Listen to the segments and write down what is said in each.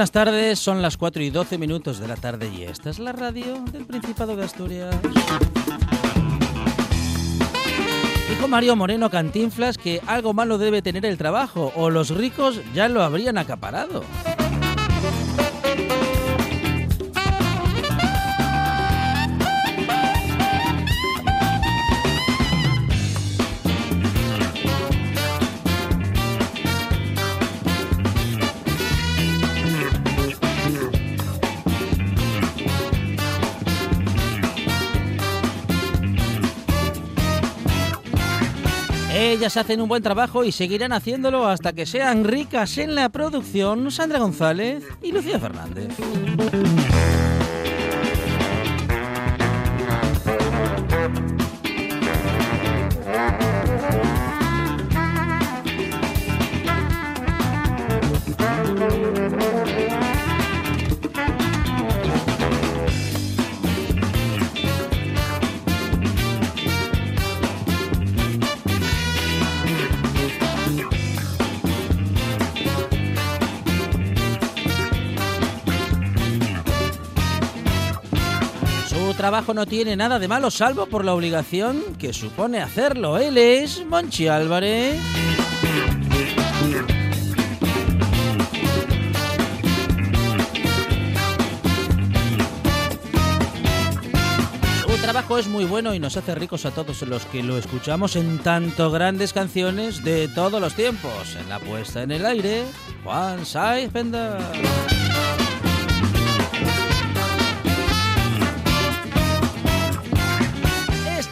Buenas tardes. Son las 4 y 12 minutos de la tarde y esta es la radio del Principado de Asturias. Dijo Mario Moreno Cantinflas que algo malo debe tener el trabajo o los ricos ya lo habrían acaparado. Ellas hacen un buen trabajo y seguirán haciéndolo hasta que sean ricas en la producción Sandra González y Lucía Fernández. No tiene nada de malo salvo por la obligación que supone hacerlo. Él es Monchi Álvarez. Trabajo es muy bueno y nos hace ricos a todos los que lo escuchamos en tanto grandes canciones de todos los tiempos. En la puesta en el aire, Juan Saiz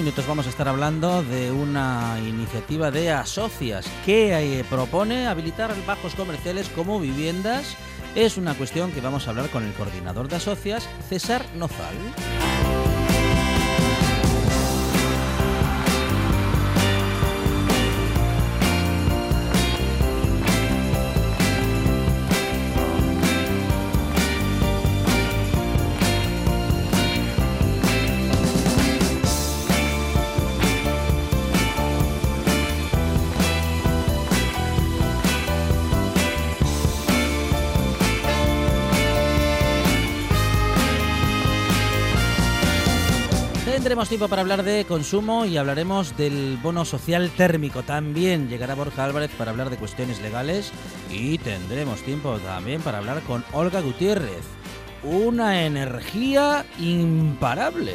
Minutos vamos a estar hablando de una iniciativa de Asocias que eh, propone habilitar bajos comerciales como viviendas. Es una cuestión que vamos a hablar con el coordinador de Asocias, César Nozal. Tiempo para hablar de consumo y hablaremos del bono social térmico. También llegará Borja Álvarez para hablar de cuestiones legales y tendremos tiempo también para hablar con Olga Gutiérrez. Una energía imparable.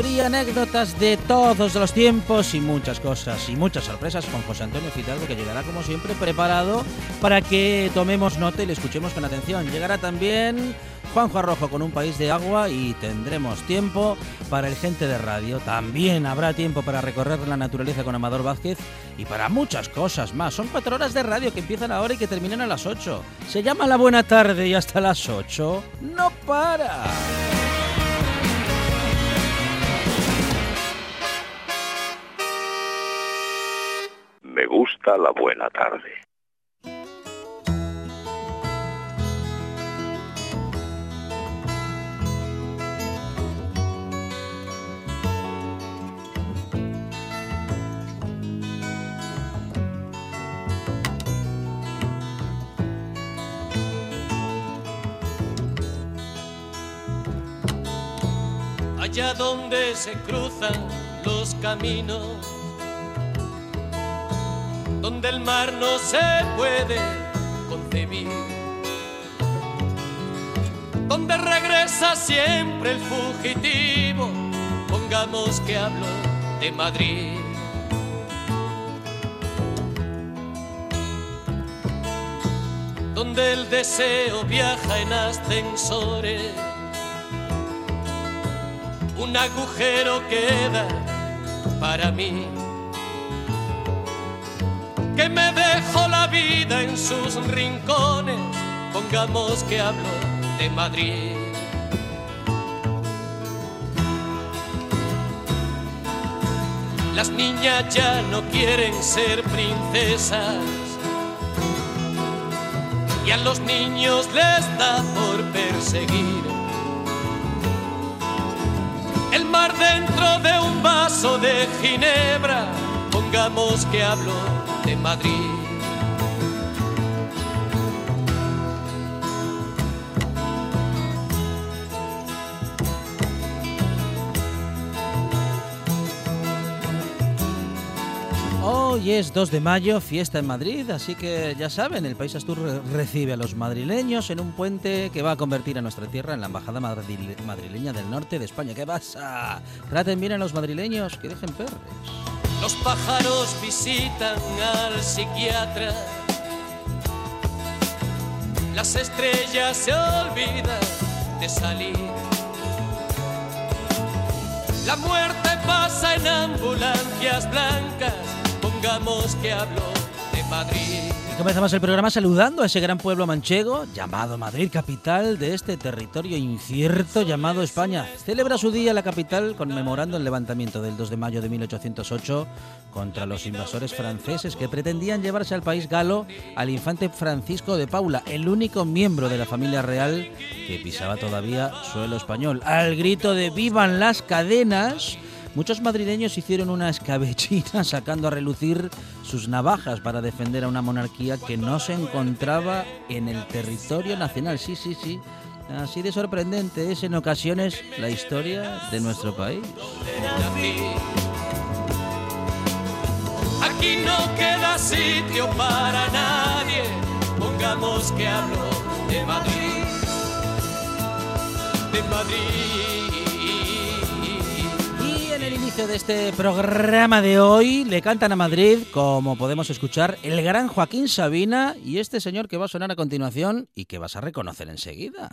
Sabiduría, anécdotas de todos los tiempos y muchas cosas y muchas sorpresas con José Antonio Fidalgo que llegará como siempre preparado para que tomemos nota y le escuchemos con atención. Llegará también Juanjo Arrojo con Un País de Agua y tendremos tiempo para el gente de radio. También habrá tiempo para recorrer la naturaleza con Amador Vázquez y para muchas cosas más. Son cuatro horas de radio que empiezan ahora y que terminan a las 8. Se llama La Buena Tarde y hasta las 8 no para. Me gusta la buena tarde. allá donde se cruzan los caminos, donde el mar no se puede concebir, donde regresa siempre el fugitivo, pongamos que hablo de Madrid. Donde el deseo viaja en ascensores un agujero queda para mí. Que me dejo la vida en sus rincones, pongamos que hablo de Madrid. Las niñas ya no quieren ser princesas. Y a los niños les da por perseguir. El mar dentro de un vaso de ginebra, pongamos que hablo Madrid. Hoy es 2 de mayo, fiesta en Madrid, así que ya saben, el País Astur recibe a los madrileños en un puente que va a convertir a nuestra tierra en la embajada madrileña del norte de España. ¿Qué pasa? Traten bien a los madrileños, que dejen perres. Los pájaros visitan al psiquiatra. Las estrellas se olvidan de salir. La muerte pasa en ambulancias blancas pongamos que hablo de Madrid. Comenzamos el programa saludando a ese gran pueblo manchego llamado Madrid, capital de este territorio incierto llamado España. Celebra su día la capital conmemorando el levantamiento del 2 de mayo de 1808 contra los invasores franceses que pretendían llevarse al país galo al infante Francisco de Paula, el único miembro de la familia real que pisaba todavía suelo español. Al grito de ¡Vivan las cadenas! Muchos madrileños hicieron una escabechina sacando a relucir sus navajas para defender a una monarquía que no se encontraba en el territorio nacional. Sí, sí, sí. Así de sorprendente es en ocasiones la historia de nuestro país. Aquí no queda sitio para nadie, pongamos que hablo de Madrid, de Madrid el inicio de este programa de hoy le cantan a Madrid, como podemos escuchar, el gran Joaquín Sabina y este señor que va a sonar a continuación y que vas a reconocer enseguida.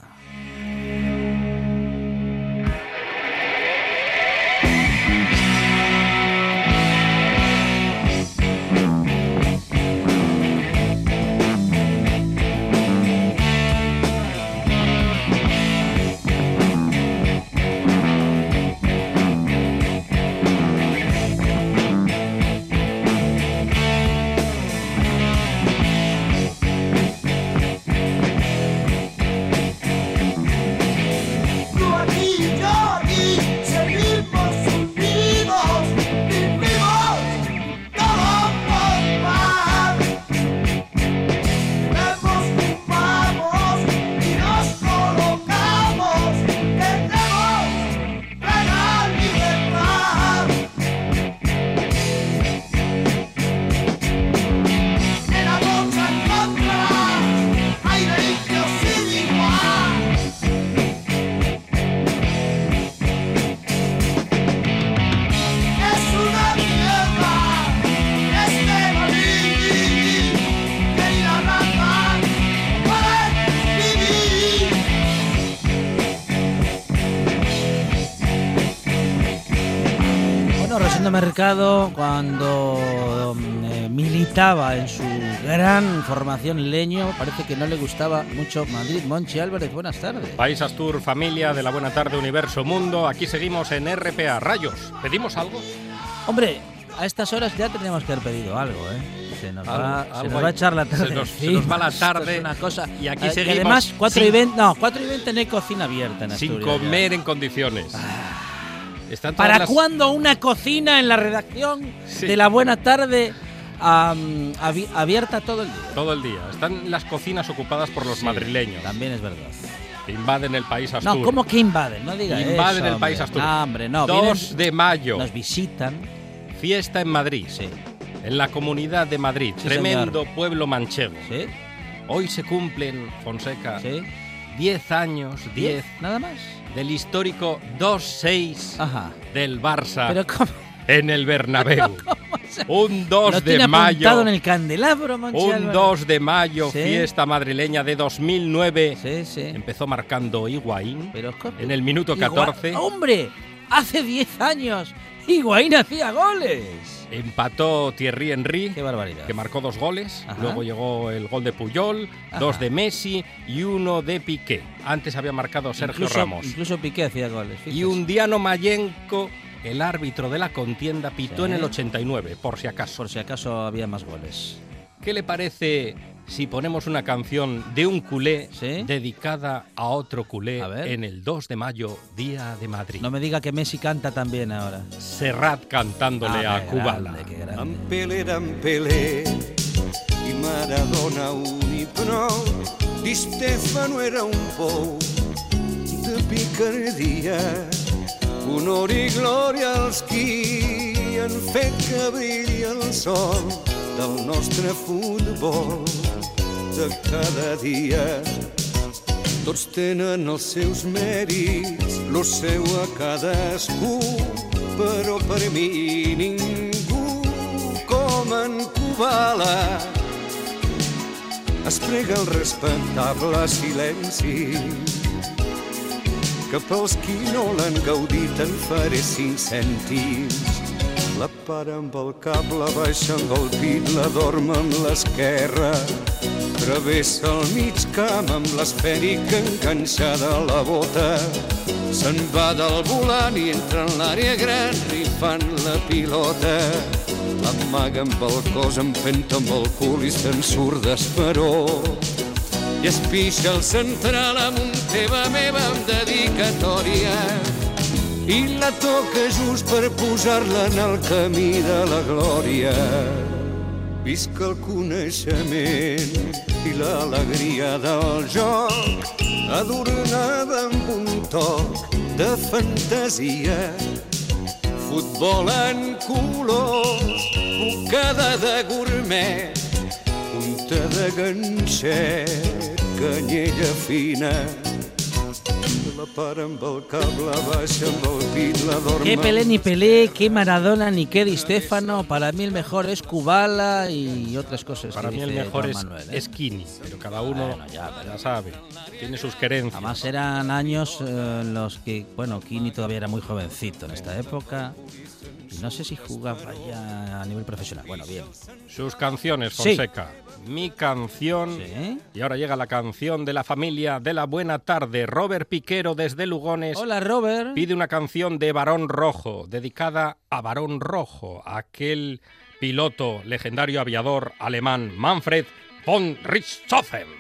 Mercado, cuando mm, eh, militaba en su gran formación leño, parece que no le gustaba mucho Madrid. Monchi Álvarez, buenas tardes. País Astur, familia de la Buena Tarde, Universo, Mundo. Aquí seguimos en RPA. Rayos, ¿pedimos algo? Hombre, a estas horas ya tendríamos que haber pedido algo, ¿eh? Se nos, Algo- va, se algo nos va a echar la tarde. Se nos- se encima. nos va la tarde es una cosa. y aquí Eh, seguimos además, 4 y sin- 20, no, 4 y 20 no hay cocina abierta en Sin Asturias ya. comer en condiciones. Están ¿Para las- cuándo una cocina en la redacción Sí. de la buena tarde abierta todo el día? Todo el día. Están las cocinas ocupadas por los Sí, madrileños. También es verdad. Invaden el país Astur. No, ¿cómo que invaden? No diga Invaden eso, el país. Astur. No, hombre, no. 2 vienen- de mayo. Nos visitan. Fiesta en Madrid. Sí, En la comunidad de Madrid. Sí, Tremendo pueblo manchego. sí, Hoy se cumplen, Fonseca, sí. 10 años, 10 Nada más. del histórico 2-6 Ajá. del Barça. Pero ¿cómo? en el Bernabéu. Un 2 Lo de apuntado mayo. en el candelabro, Monchi Un Álvarez. 2 de mayo, Sí. fiesta madrileña de 2009. Sí, sí. Empezó marcando Higuaín Pero ¿cómo? en el minuto Igua- 14. ¡Hombre! Hace 10 años Higuaín hacía goles. Empató Thierry Henry, Qué barbaridad. que marcó dos goles. Ajá. Luego llegó el gol de Puyol, Ajá. dos de Messi y uno de Piqué. Antes había marcado Sergio incluso, Ramos. Incluso Piqué hacía goles. Y un Diano Mayenko, el árbitro de la contienda, pitó Sí. en el 89, por si acaso. Por si acaso había más goles. ¿Qué le parece si ponemos una canción de un culé Sí. dedicada a otro culé A ver. en el 2 de mayo, Día de Madrid? No me diga que Messi canta también ahora. Serrat cantándole Ah, a era en Pelé i Maradona un. Di Stefano era un pou de picardia. Honor i glòria als qui han fet que brilli el sol del nostre futbol de cada dia. Tots tenen els seus mèrits, lo seu a cadascú, però per mi ningú com en Kubala. Es prega el respectable silenci que pels qui no l'han gaudit en faré cinc cèntims. La para amb el cap, la baixa amb el pit, la dorm amb l'esquerra. Travessa el mig camp amb l'esfèrica enganxada a la bota. Se'n va del volant i entra en l'àrea gran rifant la pilota. L'amaga amb el cos, empenta amb el cul i se'n surt d'esperó. I es pixa el central amb un teva meva amb dedicatòria i la toca just per posar-la en el camí de la glòria. Visca el coneixement i l'alegria del joc, adornada amb un toc de fantasia. Futbol en colors, bocada de gourmet, punta de ganxet, canyella fina. Qué Pelé ni Pelé, qué Maradona ni qué Di Stefano. Para mí el mejor es Kubala y otras cosas. Para que mí el mejor es, Manuel, ¿eh? es Kini, pero cada uno Bueno, ya, ya, pero- sabe, tiene sus querencias. Además eran años eh, en los que, bueno, Kini todavía era muy jovencito en esta época. No sé si jugaba ya a nivel profesional. Bueno, bien. Sus canciones, Sí. Fonseca. Mi canción. Sí. Y ahora llega la canción de la familia de la buena tarde. Robert Piquero desde Lugones Hola, Robert. pide una canción de Barón Rojo, dedicada a Barón Rojo, aquel piloto legendario aviador alemán Manfred von Richthofen.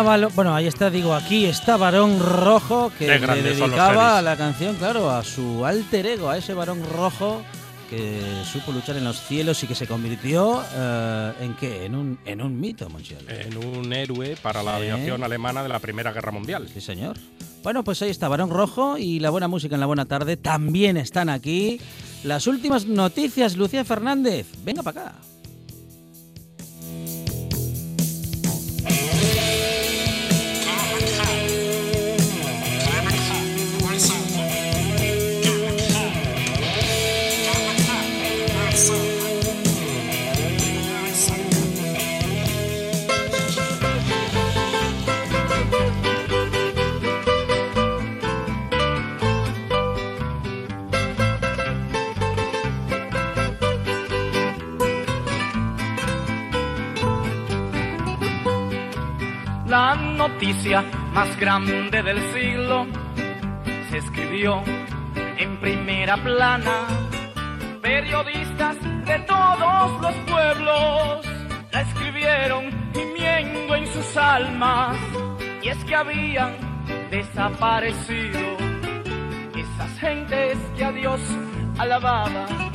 Está, bueno, ahí está, digo, aquí está Varón Rojo que le dedicaba seres. la canción, claro, a su alter ego, a ese Varón Rojo que supo luchar en los cielos y que se convirtió eh, en qué, en un en un mito, Monchiel. En un héroe para la aviación alemana de la Primera Guerra Mundial. Sí, señor. Bueno, pues ahí está Varón Rojo y la buena música en la buena tarde también están aquí. Las últimas noticias, Lucía Fernández. Venga para acá. Noticia más grande del siglo se escribió en primera plana. Periodistas de todos los pueblos la escribieron gimiendo en sus almas. Y es que habían desaparecido esas gentes que a Dios alababan.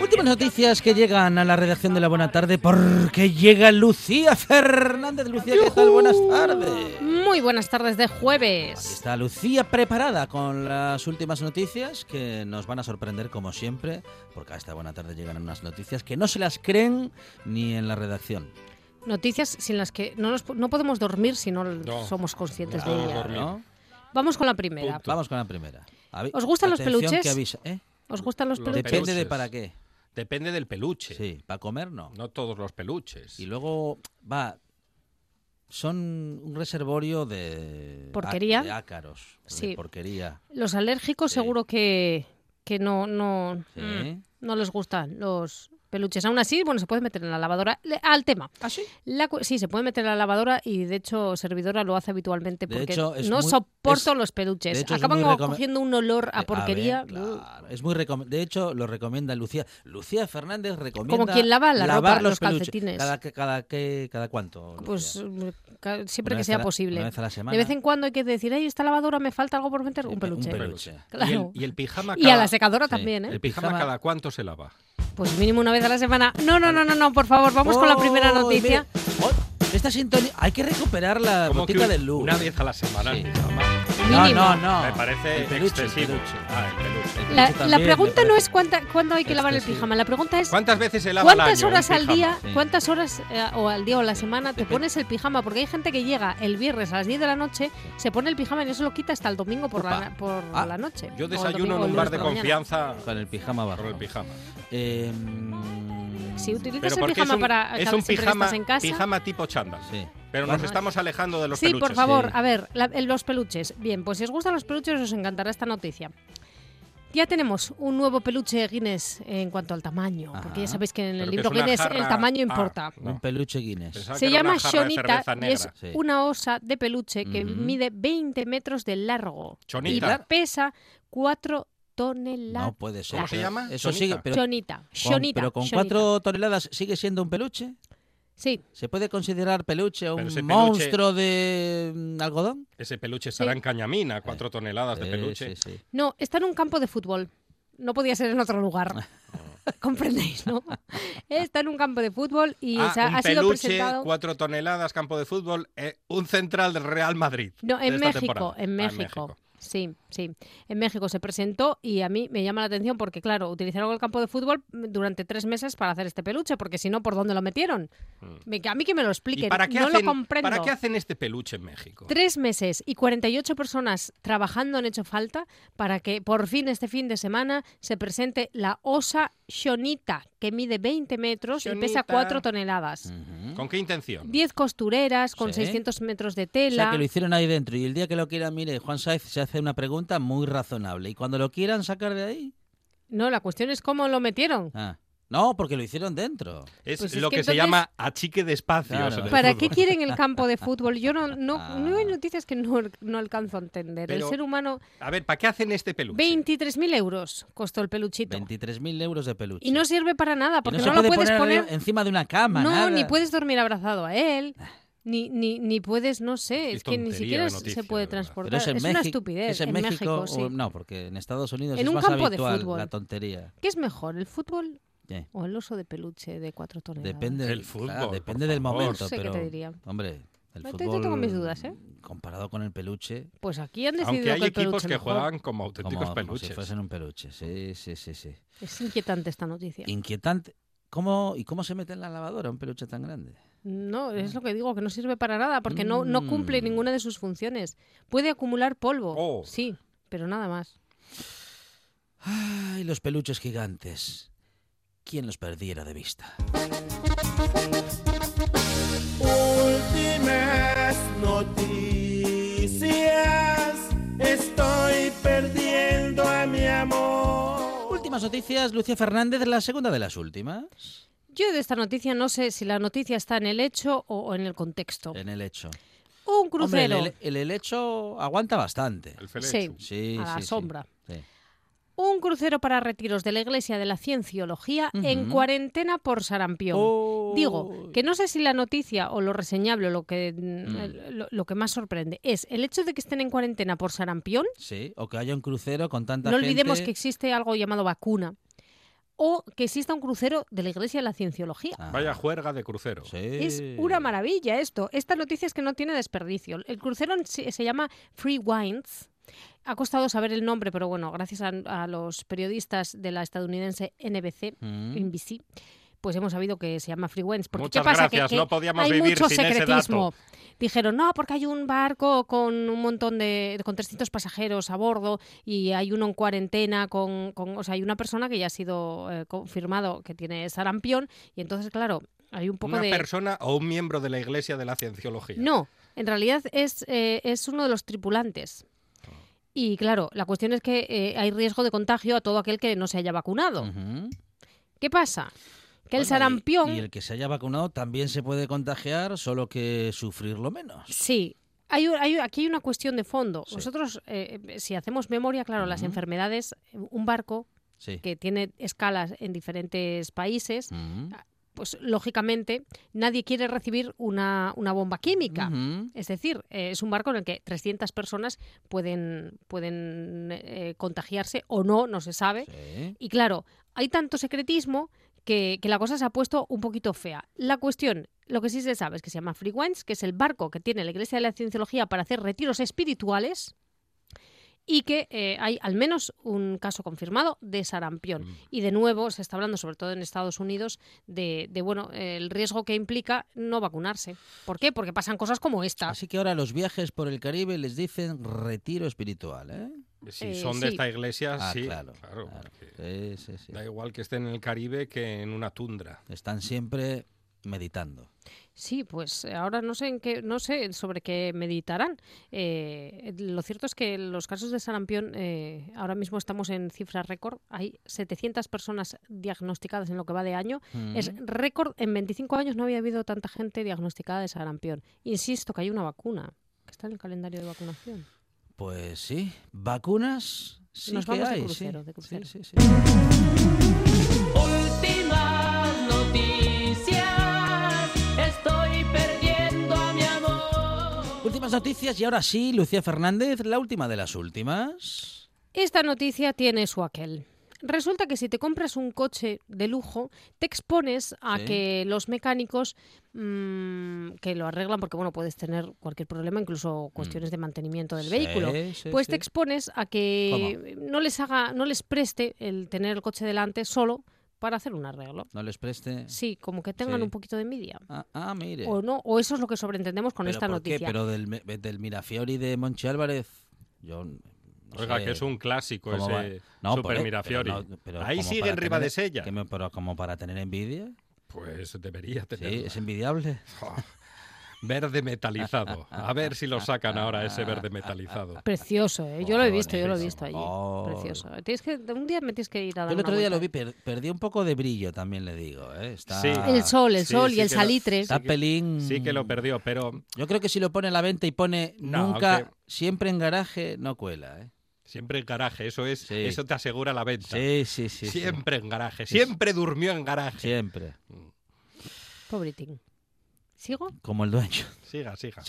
Últimas noticias que llegan a la redacción de la Buena Tarde porque llega Lucía Fernández. Lucía, ¿qué tal? Buenas tardes. Muy buenas tardes de Aquí jueves. está Lucía preparada con las últimas noticias que nos van a sorprender como siempre, porque a esta buena tarde llegan unas noticias que no se las creen ni en la redacción. Noticias sin las que no, nos no podemos dormir si no, No. somos conscientes No de ellas. Vamos con la primera. Punto. Vamos con la primera. ¿Os gustan los peluches? que avisa- ¿eh? ¿Os gustan los Los peluches? Depende de para qué. Depende del peluche. Sí, para comer no. No todos los peluches. Y luego, va, son un reservorio de... Porquería. De ácaros. de Sí. porquería. Los alérgicos Sí. seguro que, que no, no, Sí. mm, no les gustan los peluches. Aún así, bueno, se puede meter en la lavadora. Le- Al tema. ¿Ah, sí? La sí, se puede meter en la lavadora y de hecho Servidora lo hace habitualmente porque hecho, no muy- soporto es- los peluches. hecho, Acaban cogiendo un olor a Eh, porquería. ver, claro, es muy De hecho, lo recomienda Lucía. Lucía Fernández recomienda. Como quien lava la lavar ropa, los peluches. calcetines. ¿Cada, que- cada, que- cada cuánto? Pues Lucía? siempre Una que sea la- posible. una vez a la semana. De vez en cuando hay que decir, ay, esta lavadora me falta algo por meter. Un peluche. un peluche. Claro. ¿Y, el, y el pijama Y cada, a la secadora Sí. también, ¿eh? ¿El pijama, pijama- cada cuánto se lava? Pues mínimo una vez a la semana. No, no, no, no, no, por favor, vamos con la primera Oh, noticia. mire, oh, esta sintonía. Hay que recuperar la ¿Cómo que botica del luz. Una vez a la semana Sí. No, no, no. Me parece El peluche, el excesivo. peluche. Ah, el peluche. El La, peluche la también, pregunta no es cuánta, cuándo hay que lavar el pijama. La pregunta es ¿Cuántas veces se lava al cuántas año horas al día, Sí. cuántas horas eh, o al día o a la semana te Depende. pones el pijama. Porque hay gente que llega el viernes a las 10 de la noche, se pone el pijama y no se lo quita hasta el domingo por, la, por Ah, la noche. Yo desayuno domingo en un bar de confianza Con el pijama abajo. con el pijama. Eh, Si utilizas el pijama es un, para es un pijama, estás en casa. pijama tipo chándal. sí. Pero Bueno, nos estamos alejando de los sí, peluches. por favor, Sí. a ver, la- el- los peluches. Bien, pues si os gustan los peluches os encantará esta noticia. Ya tenemos un nuevo peluche Guinness en cuanto al tamaño, porque ya sabéis que en el Pero libro Guinness el tamaño ah, importa. no. Un peluche Guinness. Pensaba Se llama Shonita y es. Sí. una osa de peluche que mide 20 metros de largo Chonita. y pesa 4 toneladas. No puede ser. ¿Cómo se llama? Eso Chonita. sigue, pero, Shonita, con, pero con Shonita. 4 toneladas sigue siendo un peluche. Sí, ¿Se puede considerar peluche un ese peluche- monstruo de mm, algodón? Ese peluche estará Sí. en Cañamina, cuatro toneladas de Sí, peluche. sí, sí. no, está en un campo de fútbol. No podía ser en otro lugar. ¿Comprendéis, no? Está en un campo de fútbol y Ah, se ha, un ha sido peluche, presentado. cuatro toneladas, campo de fútbol, eh, un central del Real Madrid. No, en México, temporada. en Ah, México. Sí, sí. En México se presentó y a mí me llama la atención porque, claro, utilizaron el campo de fútbol durante tres meses para hacer este peluche, porque si no, ¿por dónde lo metieron? Me- que A mí que me lo Mm. ¿Y expliquen. para qué, no hacen, lo comprendo. para qué hacen este peluche en México? Tres meses y 48 personas trabajando han hecho falta para que por fin este fin de semana se presente la osa Shonita, que mide 20 metros y pesa Shonita. 4 toneladas. ¿Con qué intención? 10 costureras con Sí. 600 metros de O tela. sea, que lo hicieron ahí dentro. Y el día que lo quieran, mire, Juan Saiz se hace una pregunta muy razonable. Y cuando lo quieran sacar de ahí. No, la cuestión es cómo lo metieron. Ah. No, porque lo hicieron dentro. Es Pues es lo que que, se llama achique de espacios. Claro. ¿Para fútbol. qué quieren el campo de fútbol? Yo no, no, Ah. no hay noticias que no, no alcanzo a entender. Pero- el ser humano, A ver, ¿para qué hacen este peluche? 23.000 euros costó el peluchito. 23.000 euros de peluche. Y no sirve para nada, Y porque no no, se lo puede puedes poner poner... encima de una cama, No, nada. ni puedes dormir abrazado a él. Ni, ni, ni puedes, no sé, Qué es que ni siquiera de se- noticia, se puede de transportar. Pero es en una México. estupidez. ¿Es en, en México, sí. o- no, porque en Estados Unidos En es un más campo de habitual fútbol. la tontería. ¿Qué es mejor, el fútbol ¿Qué? o el oso de peluche de cuatro toneladas? Depende, El del- fútbol, claro, depende del momento, No sé qué te pero diría. hombre, el fútbol tengo mis dudas, ¿eh? comparado con el peluche, Pues aquí han decidido Aunque hay que el equipos peluche que mejor. juegan como auténticos como, como peluches. si fuesen un peluche. Sí, sí, sí, sí. Es inquietante esta noticia. Inquietante. ¿Cómo, ¿Y cómo se mete en la lavadora un peluche tan grande? No, es lo que digo, que no sirve para nada, porque no, no cumple Mm. ninguna de sus funciones. Puede acumular polvo, Oh. sí, pero nada más. Ay, los peluches gigantes. ¿Quién los perdiera de vista? Últimas noticias. Estoy perdiendo a mi amor. Últimas noticias, Lucia Fernández, la segunda de las últimas. Yo de esta noticia no sé si la noticia está en el hecho o, o en el contexto. En el hecho. Un Hombre, crucero. el, el helecho aguanta bastante. El. Sí. Sí, A la sí, sombra. Sí. Un crucero para retiros de la Iglesia de la Cienciología en cuarentena por sarampión. Oh. Digo, que no sé si la noticia o lo reseñable o lo que, Mm. lo, lo que más sorprende es el hecho de que estén en cuarentena por sarampión. Sí, o que haya un crucero con tanta No olvidemos que gente. existe algo llamado vacuna. O que exista un crucero de la Iglesia de la Cienciología. Ah, Vaya juerga de crucero. sí. Es una maravilla esto. Esta noticia es que no tiene desperdicio. El crucero se llama Free Wines. Ha costado saber el nombre, pero bueno, gracias a, a los periodistas de la estadounidense NBC, Mm. NBC, pues hemos sabido que se llama Free Wines. Porque Muchas ¿qué pasa? gracias, que, que no podíamos hay vivir mucho sin ese secretismo. dato. Dijeron, no, porque hay un barco con un montón de, con 300 pasajeros a bordo y hay uno en cuarentena con, con- o sea, hay una persona que ya ha sido eh, confirmado que tiene sarampión y entonces, claro, hay un poco ¿Una de... persona o un miembro de la Iglesia de la Cienciología? No, en realidad es, eh, es uno de los tripulantes. Y claro, la cuestión es que eh, hay riesgo de contagio a todo aquel que no se haya vacunado. ¿Qué pasa? Que el Bueno, sarampión... Y, el que se haya vacunado también se puede contagiar, solo que sufrirlo menos. Sí. Hay, hay- aquí hay una cuestión de fondo. Sí. Nosotros, eh, si hacemos memoria, claro, las enfermedades, un barco Sí. que tiene escalas en diferentes países, pues lógicamente nadie quiere recibir una, una bomba química. Es decir, eh, es un barco en el que 300 personas pueden, pueden eh, contagiarse o no, no se sabe. Sí. Y claro, hay tanto secretismo que, que la cosa se ha puesto un poquito fea. La cuestión, lo que sí se sabe es que se llama Free Wines, que es el barco que tiene la Iglesia de la Cienciología para hacer retiros espirituales y que eh, hay al menos un caso confirmado de sarampión. Mm. Y de nuevo se está hablando, sobre todo en Estados Unidos, de, de, bueno el riesgo que implica no vacunarse. ¿Por qué? Porque pasan cosas como esta. Así que ahora los viajes por el Caribe les dicen retiro espiritual, ¿eh? Si Eh, son de sí. esta iglesia, Ah, sí. claro. claro, claro. porque Sí, sí, sí. Da igual que estén en el Caribe que en una tundra. Están siempre meditando. Sí, pues eh, ahora no sé en qué, no sé sobre qué meditarán. Eh, lo cierto es que los casos de sarampión eh, ahora mismo estamos en cifra récord. Hay 700 personas diagnosticadas en lo que va de año. Es Mm. récord. En 25 años no había habido tanta gente diagnosticada de sarampión. Insisto que hay una vacuna que está en el calendario de vacunación. Pues sí, vacunas sí Nos que vamos de hay, crucero, sí. de crucero. Sí, sí, sí. Últimas noticias, estoy perdiendo a mi amor. Últimas noticias y ahora sí, Lucía Fernández, la última de las últimas. Esta noticia tiene su aquel. Resulta que si te compras un coche de lujo, te expones a Sí. que los mecánicos mm, que lo arreglan, porque bueno, puedes tener cualquier problema, incluso cuestiones de mantenimiento del Sí, vehículo. sí, Pues te expones a que no les haga, no les preste el tener el coche delante solo para hacer un arreglo. No les preste. Sí, como que tengan Sí. un poquito de envidia. Ah, ah, mire. O no, o eso es lo que sobreentendemos con ¿Pero esta por qué? noticia. Pero del, del Mirafiori de Monchi Álvarez, yo no Oiga, sé que es un clásico ese No, Super Mirafiori. pero no, pero Ahí como sigue para en tener- Ribadesella. que me- pero como para tener envidia. Pues debería Sí, tener. es envidiable. Verde metalizado. A ver si lo sacan ahora ese verde metalizado. Precioso, ¿eh? yo lo he visto, yo lo he visto allí. Oh. Precioso. Tienes que, un día me tienes que ir a dar Yo el una otro día vuelta. lo vi, per- perdió un poco de brillo, también le digo. ¿eh? Está, Sí. El sol, el Sí, sol sí y el lo- salitre. Está Sí que- pelín. Sí que lo perdió, pero Yo creo que si lo pone a la venta y pone No, nunca, aunque- siempre en garaje, no cuela. ¿eh? Siempre en garaje. Eso es, Sí. eso te asegura la venta. Sí, sí, sí. sí. siempre en garaje. Sí, Siempre durmió en garaje. Siempre. Pobritín. ¿Sigo? Como el dueño. Siga, siga.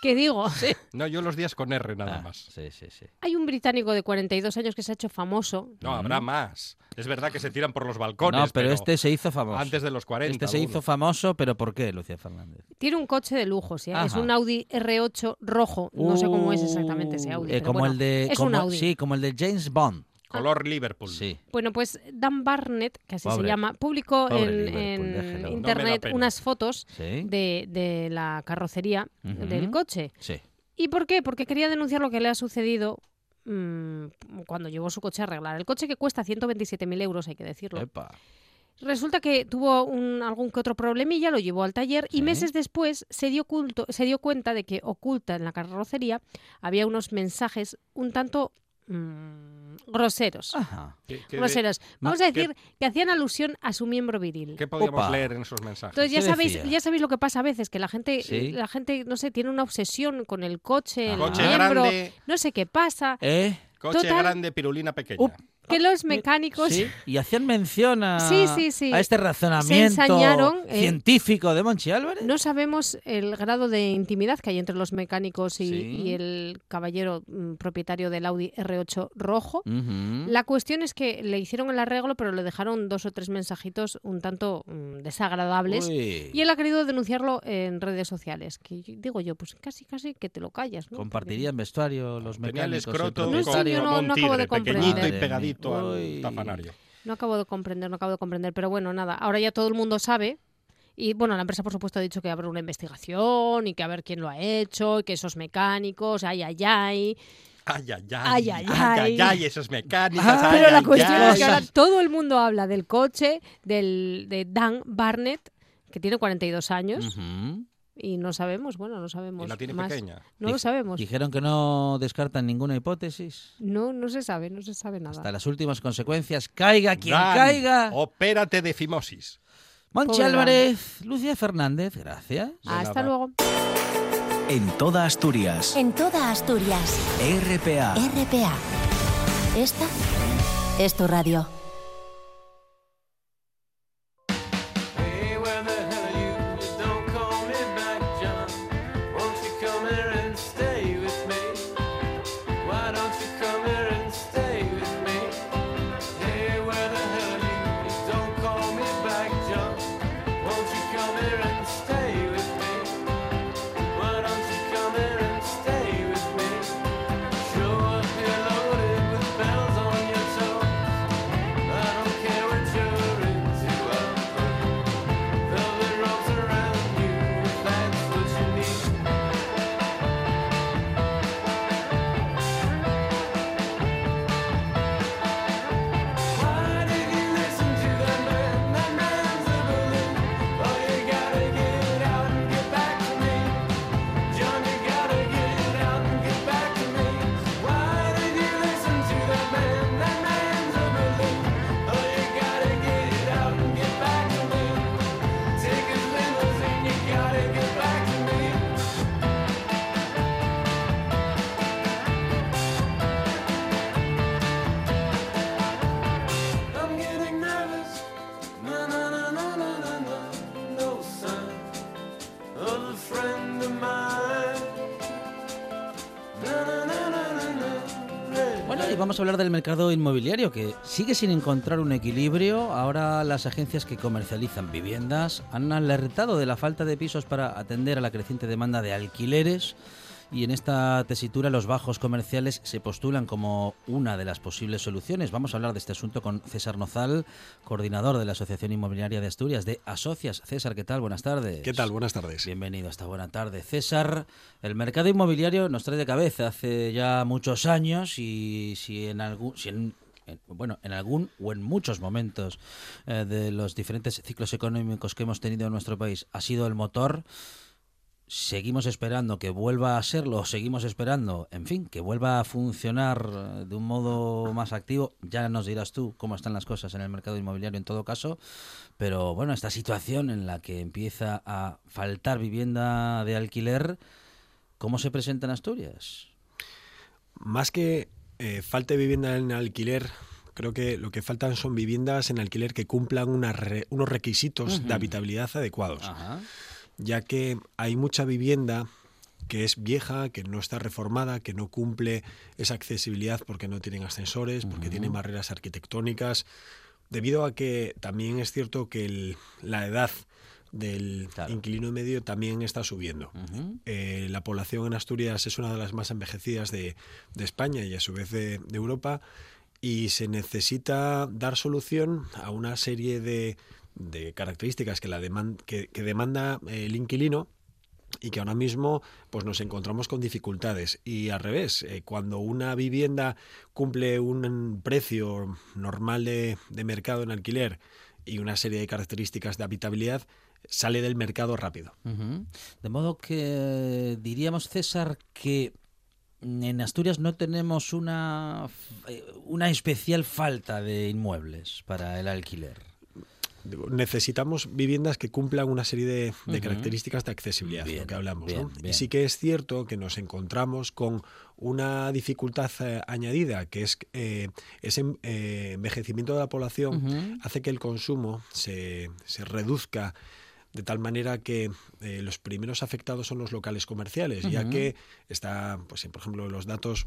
¿Qué digo? No, yo los días con R nada Ah, más. Sí, sí, sí. Hay un británico de 42 años que se ha hecho famoso. No, habrá más. Es verdad que se tiran por los balcones. no, pero, este se hizo famoso. Antes de los 40. Este se hizo algunos. famoso, pero ¿por qué, Lucía Fernández? Tiene un coche de lujo, ¿sí? es Ajá. un Audi R8 rojo. No sé cómo es exactamente ese Audi. Uh, eh, pero como bueno, el de, es un como- Audi. Sí, como el de James Bond. Color Liverpool. Sí. Bueno, pues Dan Barnett, que así Pobre. se llama, publicó Pobre en. No internet unas fotos Sí. de, de la carrocería del coche. Sí. ¿Y por qué? Porque quería denunciar lo que le ha sucedido mm, cuando llevó su coche a arreglar. El coche que cuesta 127.000 euros, hay que decirlo. Epa. Resulta que tuvo un, algún que otro problemilla, lo llevó al taller y Sí. meses después se dio, culto- se dio cuenta de que oculta en la carrocería había unos mensajes un tanto mm, groseros. Ajá. ¿Qué, qué- Groseros. Vamos a decir que hacían alusión a su miembro viril. qué podíamos Opa. leer en esos mensajes? Entonces ya ¿Qué sabéis, decía? ya sabéis lo que pasa a veces, que la gente, Sí. la gente, no sé, tiene una obsesión con el coche, el Coche miembro, grande. no sé qué pasa, ¿Eh? Coche Total- grande, pirulina pequeña. Que los mecánicos Sí, y hacían mención a, Sí, sí, sí. a este razonamiento ensañaron, eh, científico de Monchi Álvarez. no sabemos el grado de intimidad que hay entre los mecánicos y, Sí. y el caballero mm, propietario del Audi R8 rojo. Ujú. La cuestión es que le hicieron el arreglo, pero le dejaron dos o tres mensajitos un tanto mm, desagradables. Uy. Y él ha querido denunciarlo en redes sociales. Que digo yo, pues casi, casi que te lo callas, ¿no? Compartirían vestuario los Tenía el mecánicos. escroto No, sí, propietario. yo no- no acabo de tigre, pequeñito y comprender. pegadito Uy. al tafanario. No acabo de comprender, no acabo de comprender. Pero bueno, nada, ahora ya todo el mundo sabe. Y bueno, la empresa, por supuesto, ha dicho que habrá una investigación y que a ver quién lo ha hecho, y que esos mecánicos, ay, ay, ay. Ay, ay, ay. Ay, ay, ay, ay. ay, esos mecánicos. Ah, ay, Pero la cuestión es que ahora todo el mundo habla del coche del, de Dan Barnett, que tiene 42 años, Ujú. Y no sabemos, bueno, no sabemos Y la tiene más. pequeña. No lo sabemos. Dijeron que no descartan ninguna hipótesis. No, no se sabe, no se sabe nada. Hasta las últimas consecuencias. Caiga quien Dan, caiga. Opérate de fimosis. Monchi Pobre Dan. Álvarez, Lucía Fernández, gracias. Hasta nada. luego. En toda Asturias. En toda Asturias. RPA. RPA. Esta es tu radio. Vamos a hablar del mercado inmobiliario que sigue sin encontrar un equilibrio. Ahora las agencias que comercializan viviendas han alertado de la falta de pisos para atender a la creciente demanda de alquileres. Y en esta tesitura los bajos comerciales se postulan como una de las posibles soluciones. Vamos a hablar de este asunto con César Nozal, coordinador de la Asociación Inmobiliaria de Asturias de Asocias. César, ¿qué tal? Buenas tardes. ¿Qué tal? Buenas tardes. Bienvenido a esta buena tarde. César, el mercado inmobiliario nos trae de cabeza hace ya muchos años y si en algún... Si en- bueno, en algún o en muchos momentos eh, de los diferentes ciclos económicos que hemos tenido en nuestro país ha sido el motor, seguimos esperando que vuelva a serlo, seguimos esperando, en fin, que vuelva a funcionar eh, de un modo más activo. Ya nos dirás tú cómo están las cosas en el mercado inmobiliario en todo caso, pero bueno, esta situación en la que empieza a faltar vivienda de alquiler, ¿cómo se presenta en Asturias? Más que eh, falta de vivienda en alquiler, creo que lo que faltan son viviendas en alquiler que cumplan unas re- unos requisitos de habitabilidad adecuados. Ajá. Ya que hay mucha vivienda que es vieja, que no está reformada, que no cumple esa accesibilidad porque no tienen ascensores, porque tienen barreras arquitectónicas, debido a que también es cierto que el- la edad del inquilino medio también está subiendo. Eh, la población en Asturias es una de las más envejecidas de, de España y a su vez de, de Europa y se necesita dar solución a una serie de, de características que, la deman- que, demanda eh, el inquilino y que ahora mismo pues nos encontramos con dificultades y al revés eh, cuando una vivienda cumple un precio normal de, de mercado en alquiler y una serie de características de habitabilidad sale del mercado rápido. De modo que diríamos, César, que en Asturias no tenemos una, eh, una especial falta de inmuebles para el alquiler. Necesitamos viviendas que cumplan una serie de, características de accesibilidad, Bien, lo que hablamos. bien, ¿no? bien. Y sí que es cierto que nos encontramos con una dificultad eh, añadida, que es eh, ese eh, envejecimiento de la población hace que el consumo se, se reduzca de tal manera que eh, los primeros afectados son los locales comerciales, ya que está, pues, por ejemplo, los datos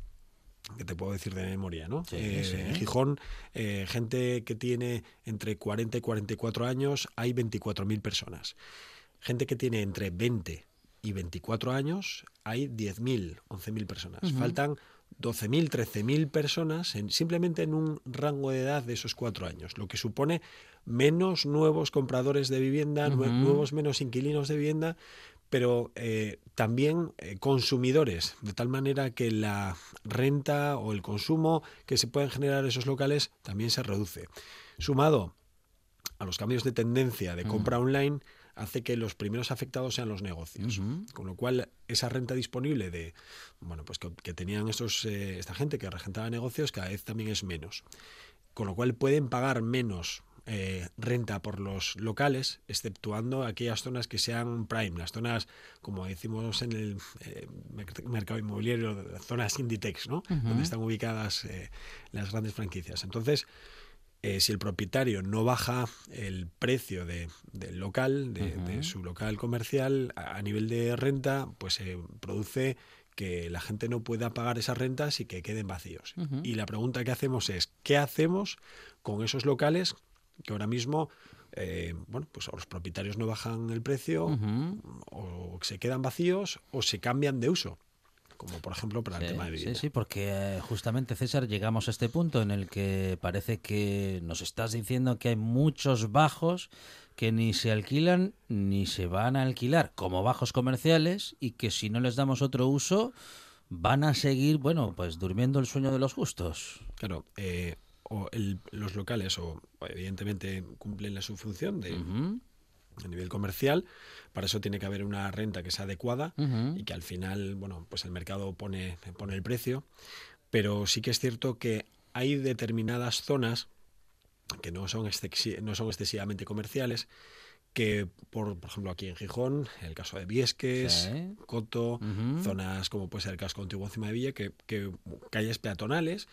que te puedo decir de memoria, ¿no? Sí, Eh, sí. En Gijón, eh, gente que tiene entre 40 y 44 años, hay 24.000 personas. Gente que tiene entre 20 y 24 años, hay 10.000, 11.000 personas. Ujú. Faltan 12.000, 13.000 personas en, simplemente en un rango de edad de esos cuatro años, lo que supone menos nuevos compradores de vivienda, nuevos menos inquilinos de vivienda, pero eh, también eh, consumidores, de tal manera que la renta o el consumo que se pueden generar esos locales también se reduce. Sumado a los cambios de tendencia de compra online, hace que los primeros afectados sean los negocios. Con lo cual, esa renta disponible de bueno, pues que, que tenían estos, eh, esta gente que regentaba negocios cada vez también es menos. Con lo cual pueden pagar menos eh, renta por los locales, exceptuando aquellas zonas que sean prime, las zonas, como decimos en el eh, merc- mercado inmobiliario, zonas Inditex, ¿no? Donde están ubicadas eh, las grandes franquicias. Entonces, si el propietario no baja el precio de- del local, de, su local comercial, a, a nivel de renta, pues se produce que la gente no pueda pagar esas rentas y que queden vacíos. Y la pregunta que hacemos es, ¿qué hacemos con esos locales que ahora mismo, eh, bueno, pues los propietarios no bajan el precio, o se quedan vacíos, o se cambian de uso? Como por ejemplo para el Sí, tema de sí, vivienda. sí, porque eh, justamente César llegamos a este punto en el que parece que nos estás diciendo que hay muchos bajos que ni se alquilan ni se van a alquilar como bajos comerciales y que si no les damos otro uso van a seguir, bueno, pues durmiendo el sueño de los justos. Claro, eh, o el- los locales, o evidentemente cumplen la su función de a nivel comercial, para eso tiene que haber una renta que sea adecuada Ujú. y que al final, bueno, pues el mercado pone, pone el precio, pero sí que es cierto que hay determinadas zonas que no son, no son excesivamente comerciales, que por, por ejemplo aquí en Gijón, el caso de Viesques, Sí. Coto, Ujú. zonas como puede ser el casco antiguo encima de Villa, que, que calles peatonales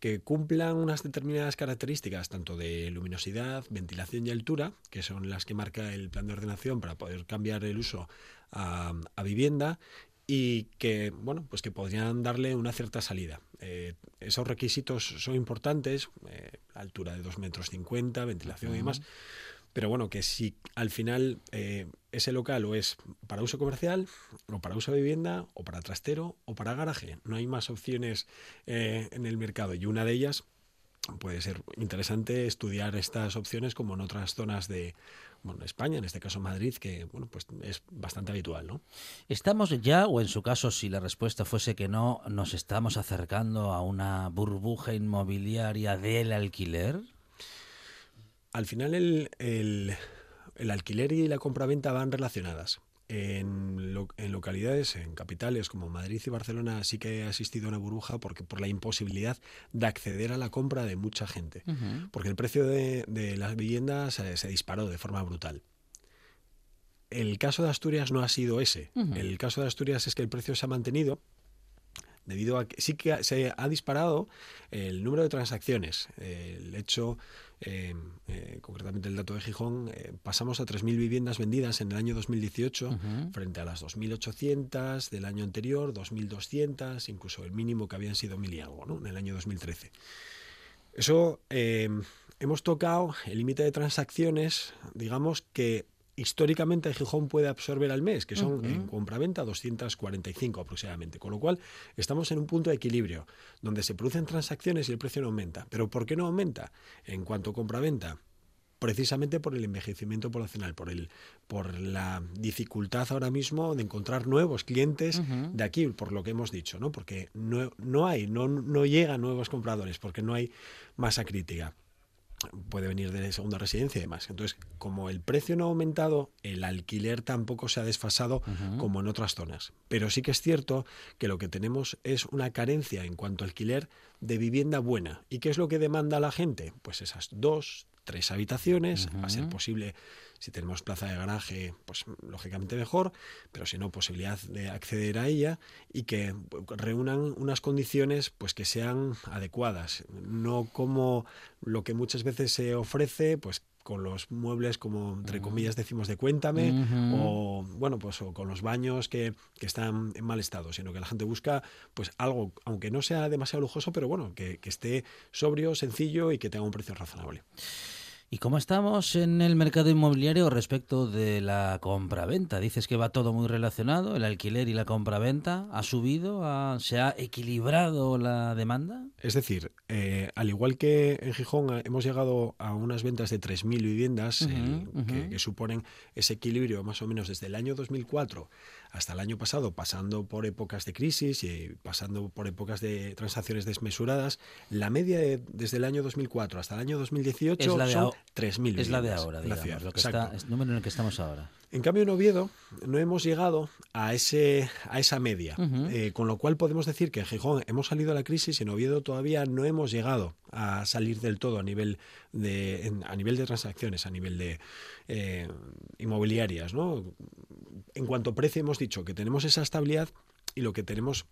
que cumplan unas determinadas características tanto de luminosidad, ventilación y altura, que son las que marca el plan de ordenación para poder cambiar el uso a, a vivienda y que bueno pues que podrían darle una cierta salida. Eh, esos requisitos son importantes, eh, altura de 2 metros 50, ventilación y demás, pero bueno, que si al final eh, ese local o es para uso comercial, o para uso de vivienda, o para trastero, o para garaje. No hay más opciones eh, en el mercado y una de ellas puede ser interesante estudiar estas opciones como en otras zonas de bueno, España, en este caso Madrid, que bueno, pues es bastante habitual, ¿no? ¿Estamos ya, o en su caso, si la respuesta fuese que no, nos estamos acercando a una burbuja inmobiliaria del alquiler? Al final el, el- el alquiler y la compraventa van relacionadas. En, lo- en localidades, en capitales como Madrid y Barcelona, sí que ha existido una burbuja porque por la imposibilidad de acceder a la compra de mucha gente. Porque el precio de, de las viviendas se, se disparó de forma brutal. El caso de Asturias no ha sido ese. El caso de Asturias es que el precio se ha mantenido debido a que sí que se ha disparado el número de transacciones. El hecho, eh, eh, concretamente el dato de Gijón, eh, pasamos a 3.000 viviendas vendidas en el año 2018 Ujú. frente a las 2.800 del año anterior, 2.200, incluso el mínimo que habían sido 1.000 y algo, ¿no? en el año 2013. Eso eh, hemos tocado el límite de transacciones, digamos que históricamente Gijón puede absorber al mes, que son Ujú. en compraventa 245 aproximadamente, con lo cual estamos en un punto de equilibrio donde se producen transacciones y el precio no aumenta. Pero ¿por qué no aumenta en cuanto a compraventa? precisamente por el envejecimiento poblacional, por el por la dificultad ahora mismo de encontrar nuevos clientes de aquí, por lo que hemos dicho, ¿no? Porque no, no hay, no, no llegan nuevos compradores, porque no hay masa crítica. Puede venir de segunda residencia y demás. Entonces, como el precio no ha aumentado, el alquiler tampoco se ha desfasado como en otras zonas. Pero sí que es cierto que lo que tenemos es una carencia en cuanto a alquiler de vivienda buena. ¿Y qué es lo que demanda la gente? Pues esas dos, tres habitaciones, a ser posible, si tenemos plaza de garaje, pues lógicamente mejor, pero si no, posibilidad de acceder a ella y que reúnan unas condiciones pues que sean adecuadas, no como lo que muchas veces se ofrece, pues con los muebles como entre comillas decimos de cuéntame o bueno pues o con los baños que, que están en mal estado sino que la gente busca pues algo aunque no sea demasiado lujoso pero bueno que, que esté sobrio sencillo y que tenga un precio razonable ¿Y cómo estamos en el mercado inmobiliario respecto de la compraventa? Dices que va todo muy relacionado, el alquiler y la compraventa. ¿Ha subido? ¿Ha- ¿Se ha equilibrado la demanda? Es decir, eh, al igual que en Gijón eh, hemos llegado a unas ventas de 3.000 viviendas, Ujú, el- que, ujú. que suponen ese equilibrio más o menos desde el año 2004 hasta el año pasado, pasando por épocas de crisis y pasando por épocas de transacciones desmesuradas, la media de- desde el año 2004 hasta el año 2018 Es la de son ao- 3.000 Es la de ahora, la digamos, ciudad. lo que Exacto. está, es el número en el que estamos ahora. En cambio, en Oviedo no hemos llegado a, ese, a esa media. Eh, con lo cual podemos decir que en Gijón hemos salido de la crisis y en Oviedo todavía no hemos llegado a salir del todo a nivel de, en- a nivel de transacciones, a nivel de eh, inmobiliarias. ¿no? En cuanto a precio, hemos dicho que tenemos esa estabilidad y lo que tenemos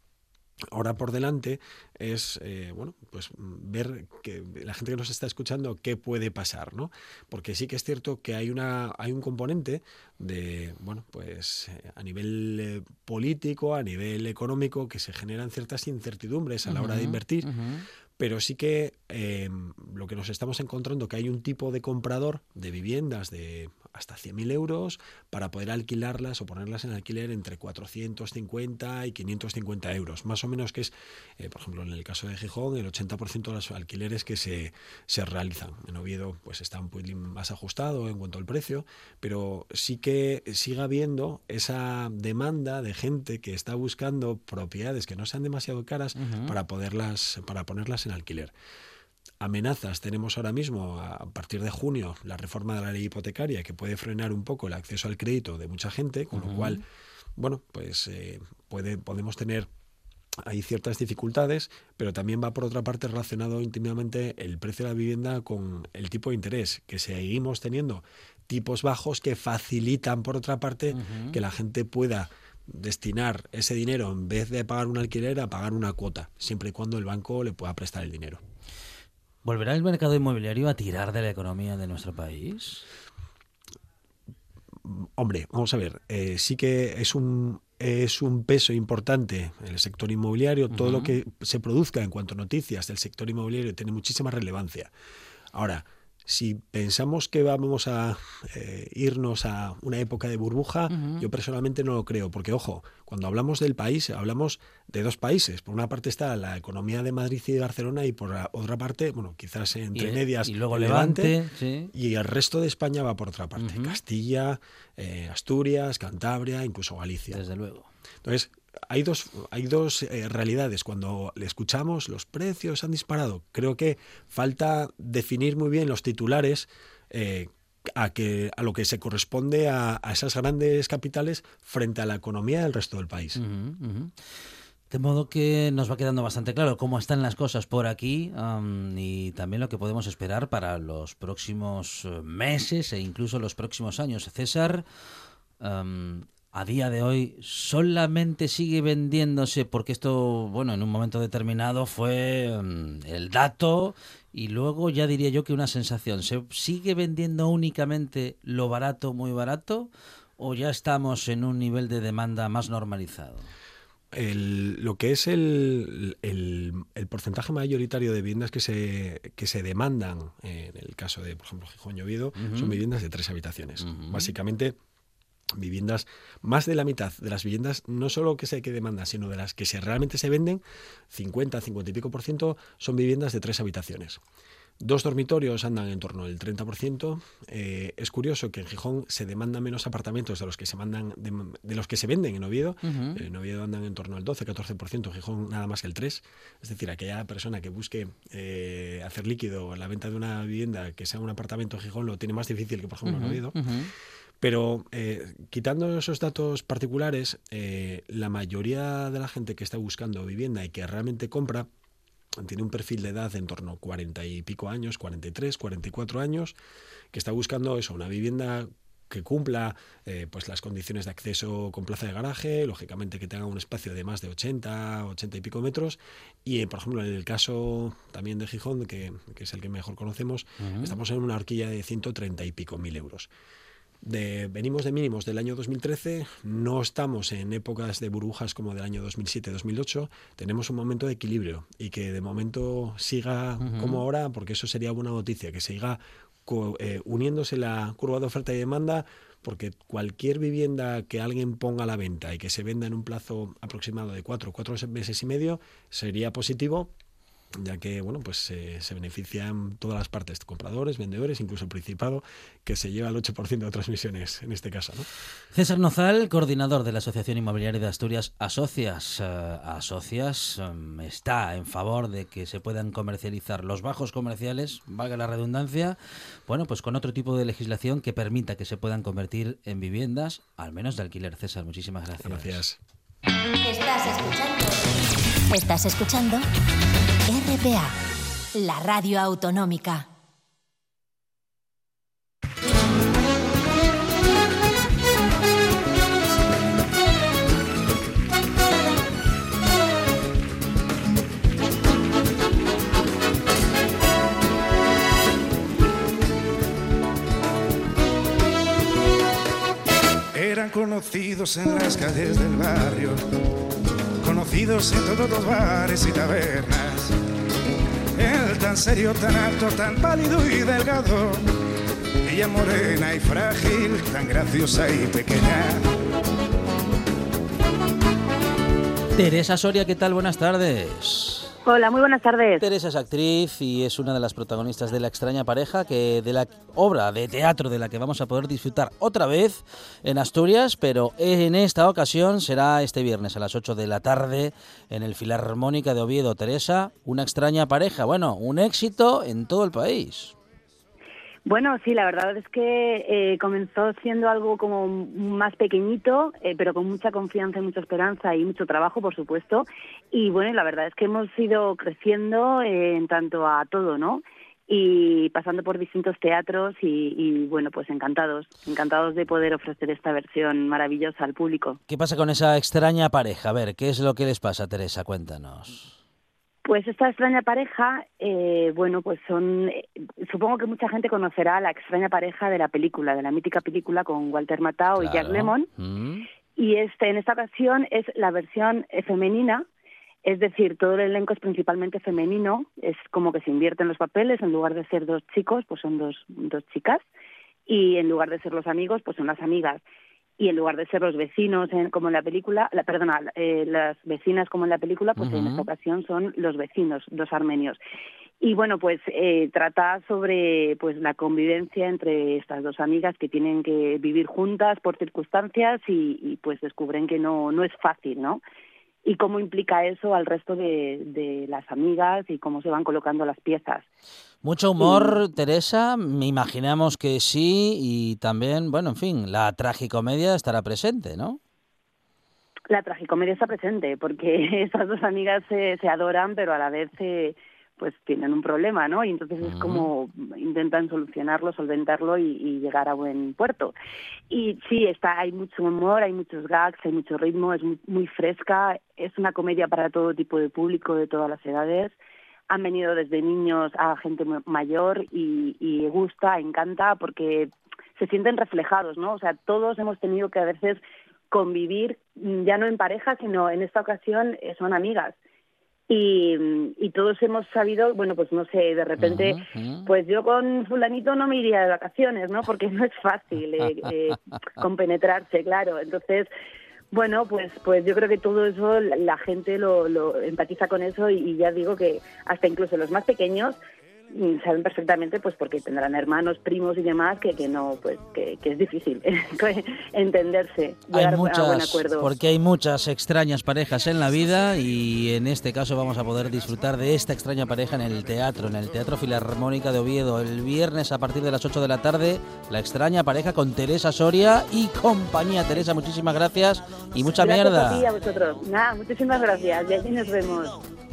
ahora por delante es eh, bueno pues ver que la gente que nos está escuchando qué puede pasar no porque sí que es cierto que hay una hay un componente de bueno pues eh, a nivel eh, político a nivel económico que se generan ciertas incertidumbres a la hora de invertir pero sí que eh, lo que nos estamos encontrando que hay un tipo de comprador de viviendas de hasta 100.000 euros para poder alquilarlas o ponerlas en alquiler entre 450 y 550 euros. Más o menos que es, eh, por ejemplo, en el caso de Gijón, el 80% de los alquileres que se, se realizan. En Oviedo pues está un pelín más ajustado en cuanto al precio, pero sí que sigue habiendo esa demanda de gente que está buscando propiedades que no sean demasiado caras para poderlas para ponerlas en alquiler. Amenazas. Tenemos ahora mismo a partir de junio la reforma de la ley hipotecaria que puede frenar un poco el acceso al crédito de mucha gente, con lo cual, bueno, pues eh, puede, podemos tener hay ciertas dificultades, pero también va por otra parte relacionado íntimamente el precio de la vivienda con el tipo de interés, que seguimos teniendo tipos bajos que facilitan por otra parte que la gente pueda destinar ese dinero en vez de pagar un alquiler a pagar una cuota, siempre y cuando el banco le pueda prestar el dinero. ¿Volverá el mercado inmobiliario a tirar de la economía de nuestro país? Hombre, vamos a ver, eh, sí que es un es un peso importante en el sector inmobiliario. Todo lo que se produzca en cuanto a noticias del sector inmobiliario tiene muchísima relevancia. Ahora, si pensamos que vamos a eh, irnos a una época de burbuja, yo personalmente no lo creo, porque ojo, cuando hablamos del país, hablamos de dos países. Por una parte está la economía de Madrid y de Barcelona y por la otra parte, bueno, quizás entre Y- medias, y luego Levante, sí. y el resto de España va por otra parte. Castilla, eh, Asturias, Cantabria, incluso Galicia. Desde luego. Entonces, hay dos, hay dos eh, realidades. Cuando le escuchamos, los precios han disparado. Creo que falta definir muy bien los titulares eh, a, que, a lo que se corresponde a, a esas grandes capitales frente a la economía del resto del país. De modo que nos va quedando bastante claro cómo están las cosas por aquí y también lo que podemos esperar para los próximos eh, meses e incluso los próximos años. César, a día de hoy solamente sigue vendiéndose porque esto, bueno, en un momento determinado fue mm, el dato y luego ya diría yo que una sensación. ¿Se sigue vendiendo únicamente lo barato, muy barato? ¿O ya estamos en un nivel de demanda más normalizado? El- lo que es el, el- el porcentaje mayoritario de viviendas que se, que se demandan, en el caso de, por ejemplo, Gijón y Oviedo, son viviendas de tres habitaciones. Básicamente, viviendas, más de la mitad de las viviendas, no solo que se que demandan, sino de las que se realmente se venden, 50, 50 y pico por ciento, son viviendas de tres habitaciones. Dos dormitorios andan en torno al 30%. Eh, es curioso que en Gijón se demandan menos apartamentos de los que se mandan de, de los que se venden en Oviedo. En Oviedo andan en torno al 12-14%, en Gijón nada más que el 3%. Es decir, aquella persona que busque eh, hacer líquido la venta de una vivienda que sea un apartamento en Gijón lo tiene más difícil que, por ejemplo, en Ujú, Oviedo. Pero eh, quitando esos datos particulares, eh, la mayoría de la gente que está buscando vivienda y que realmente compra tiene un perfil de edad en torno a 40 y pico años, 43, 44 años, que está buscando eso, una vivienda que cumpla eh, pues las condiciones de acceso con plaza de garaje, lógicamente que tenga un espacio de más de 80, 80 y pico metros. Y, eh, por ejemplo, en el caso también de Gijón, que, que es el que mejor conocemos, estamos en una horquilla de 130 y pico mil euros. De, venimos de mínimos del año 2013, no estamos en épocas de burbujas como del año 2007-2008, tenemos un momento de equilibrio y que de momento siga como ahora, porque eso sería buena noticia, que siga eh, uniéndose la curva de oferta y demanda, porque cualquier vivienda que alguien ponga a la venta y que se venda en un plazo aproximado de cuatro, cuatro meses y medio, sería positivo ya que bueno pues eh, se benefician todas las partes, compradores, vendedores, incluso el Principado, que se lleva el 8% de transmisiones en este caso. ¿no? César Nozal, coordinador de la Asociación Inmobiliaria de Asturias, Asocias, eh, Asocias, em, está en favor de que se puedan comercializar los bajos comerciales, valga la redundancia, bueno, pues con otro tipo de legislación que permita que se puedan convertir en viviendas, al menos de alquiler. César, muchísimas gracias. Gracias. Estás escuchando. Estás escuchando RPA, la radio autonómica. Eran conocidos en las calles del barrio, en todos los bares y tabernas. Él tan serio, tan alto, tan pálido y delgado. Ella morena y frágil, tan graciosa y pequeña. Teresa Soria, ¿qué tal? Buenas tardes. Hola, muy buenas tardes. Teresa es actriz y es una de las protagonistas de La extraña pareja, que de la obra de teatro de la que vamos a poder disfrutar otra vez en Asturias, pero en esta ocasión será este viernes a las 8 de la tarde en el Filarmónica de Oviedo. Teresa, una extraña pareja, bueno, un éxito en todo el país. Bueno, sí, la verdad es que eh, comenzó siendo algo como más pequeñito, eh, pero con mucha confianza y mucha esperanza y mucho trabajo, por supuesto. Y bueno, la verdad es que hemos ido creciendo eh, en tanto a todo, ¿no? Y pasando por distintos teatros y, y, bueno, pues encantados, encantados de poder ofrecer esta versión maravillosa al público. ¿Qué pasa con esa extraña pareja? A ver, ¿qué es lo que les pasa, Teresa? Cuéntanos. Pues esta extraña pareja, eh, bueno, pues son, eh, supongo que mucha gente conocerá la extraña pareja de la película, de la mítica película con Walter Matthau y Jack. Lemmon. Mm. Y este, en esta ocasión es la versión eh, femenina, es decir, todo el elenco es principalmente femenino, es como que se invierten los papeles, en lugar de ser dos chicos, pues son dos, dos chicas, y en lugar de ser los amigos, pues son las amigas. Y en lugar de ser los vecinos, en- como en la película, la, perdona, eh, las vecinas como en la película, pues en esta ocasión son los vecinos, dos armenios. Y bueno, pues eh, trata sobre pues la convivencia entre estas dos amigas que tienen que vivir juntas por circunstancias y, y, pues descubren que no, no es fácil, ¿no? Y cómo implica eso al resto de, de las amigas y cómo se van colocando las piezas. Mucho humor, Teresa, me imaginamos que sí, y también, bueno, en fin, la tragicomedia estará presente, ¿no? La tragicomedia está presente porque esas dos amigas se, se adoran, pero a la vez se, pues tienen un problema, ¿no? Y entonces es como intentan solucionarlo, solventarlo y, y llegar a buen puerto. Y sí, está, hay mucho humor, hay muchos gags, hay mucho ritmo, es muy, muy fresca, es una comedia para todo tipo de público, de todas las edades. Han venido desde niños a gente ma- mayor y, y gusta, encanta, porque se sienten reflejados, ¿no? O sea, todos hemos tenido que a veces convivir, ya no en pareja, sino en esta ocasión eh, son amigas. Y, y todos hemos sabido, bueno, pues no sé, de repente, pues yo con fulanito no me iría de vacaciones, ¿no? Porque no es fácil eh, eh, compenetrarse, claro. Entonces, bueno, pues pues yo creo que todo eso la, gente lo, lo empatiza con eso y, y ya digo que hasta incluso los más pequeños saben perfectamente pues porque tendrán hermanos, primos y demás que, que no, pues que, que es difícil entenderse, llegar Hay a buen muchas, acuerdo. porque hay muchas extrañas parejas en la vida y en este caso vamos a poder disfrutar de esta extraña pareja en el teatro, en el Teatro Filarmónica de Oviedo, el viernes a partir de las 8 de la tarde, la extraña pareja con Teresa Soria y compañía. Teresa, muchísimas gracias y mucha Gracias mierda. a ti a vosotros. Nada, muchísimas gracias. Y allí nos vemos.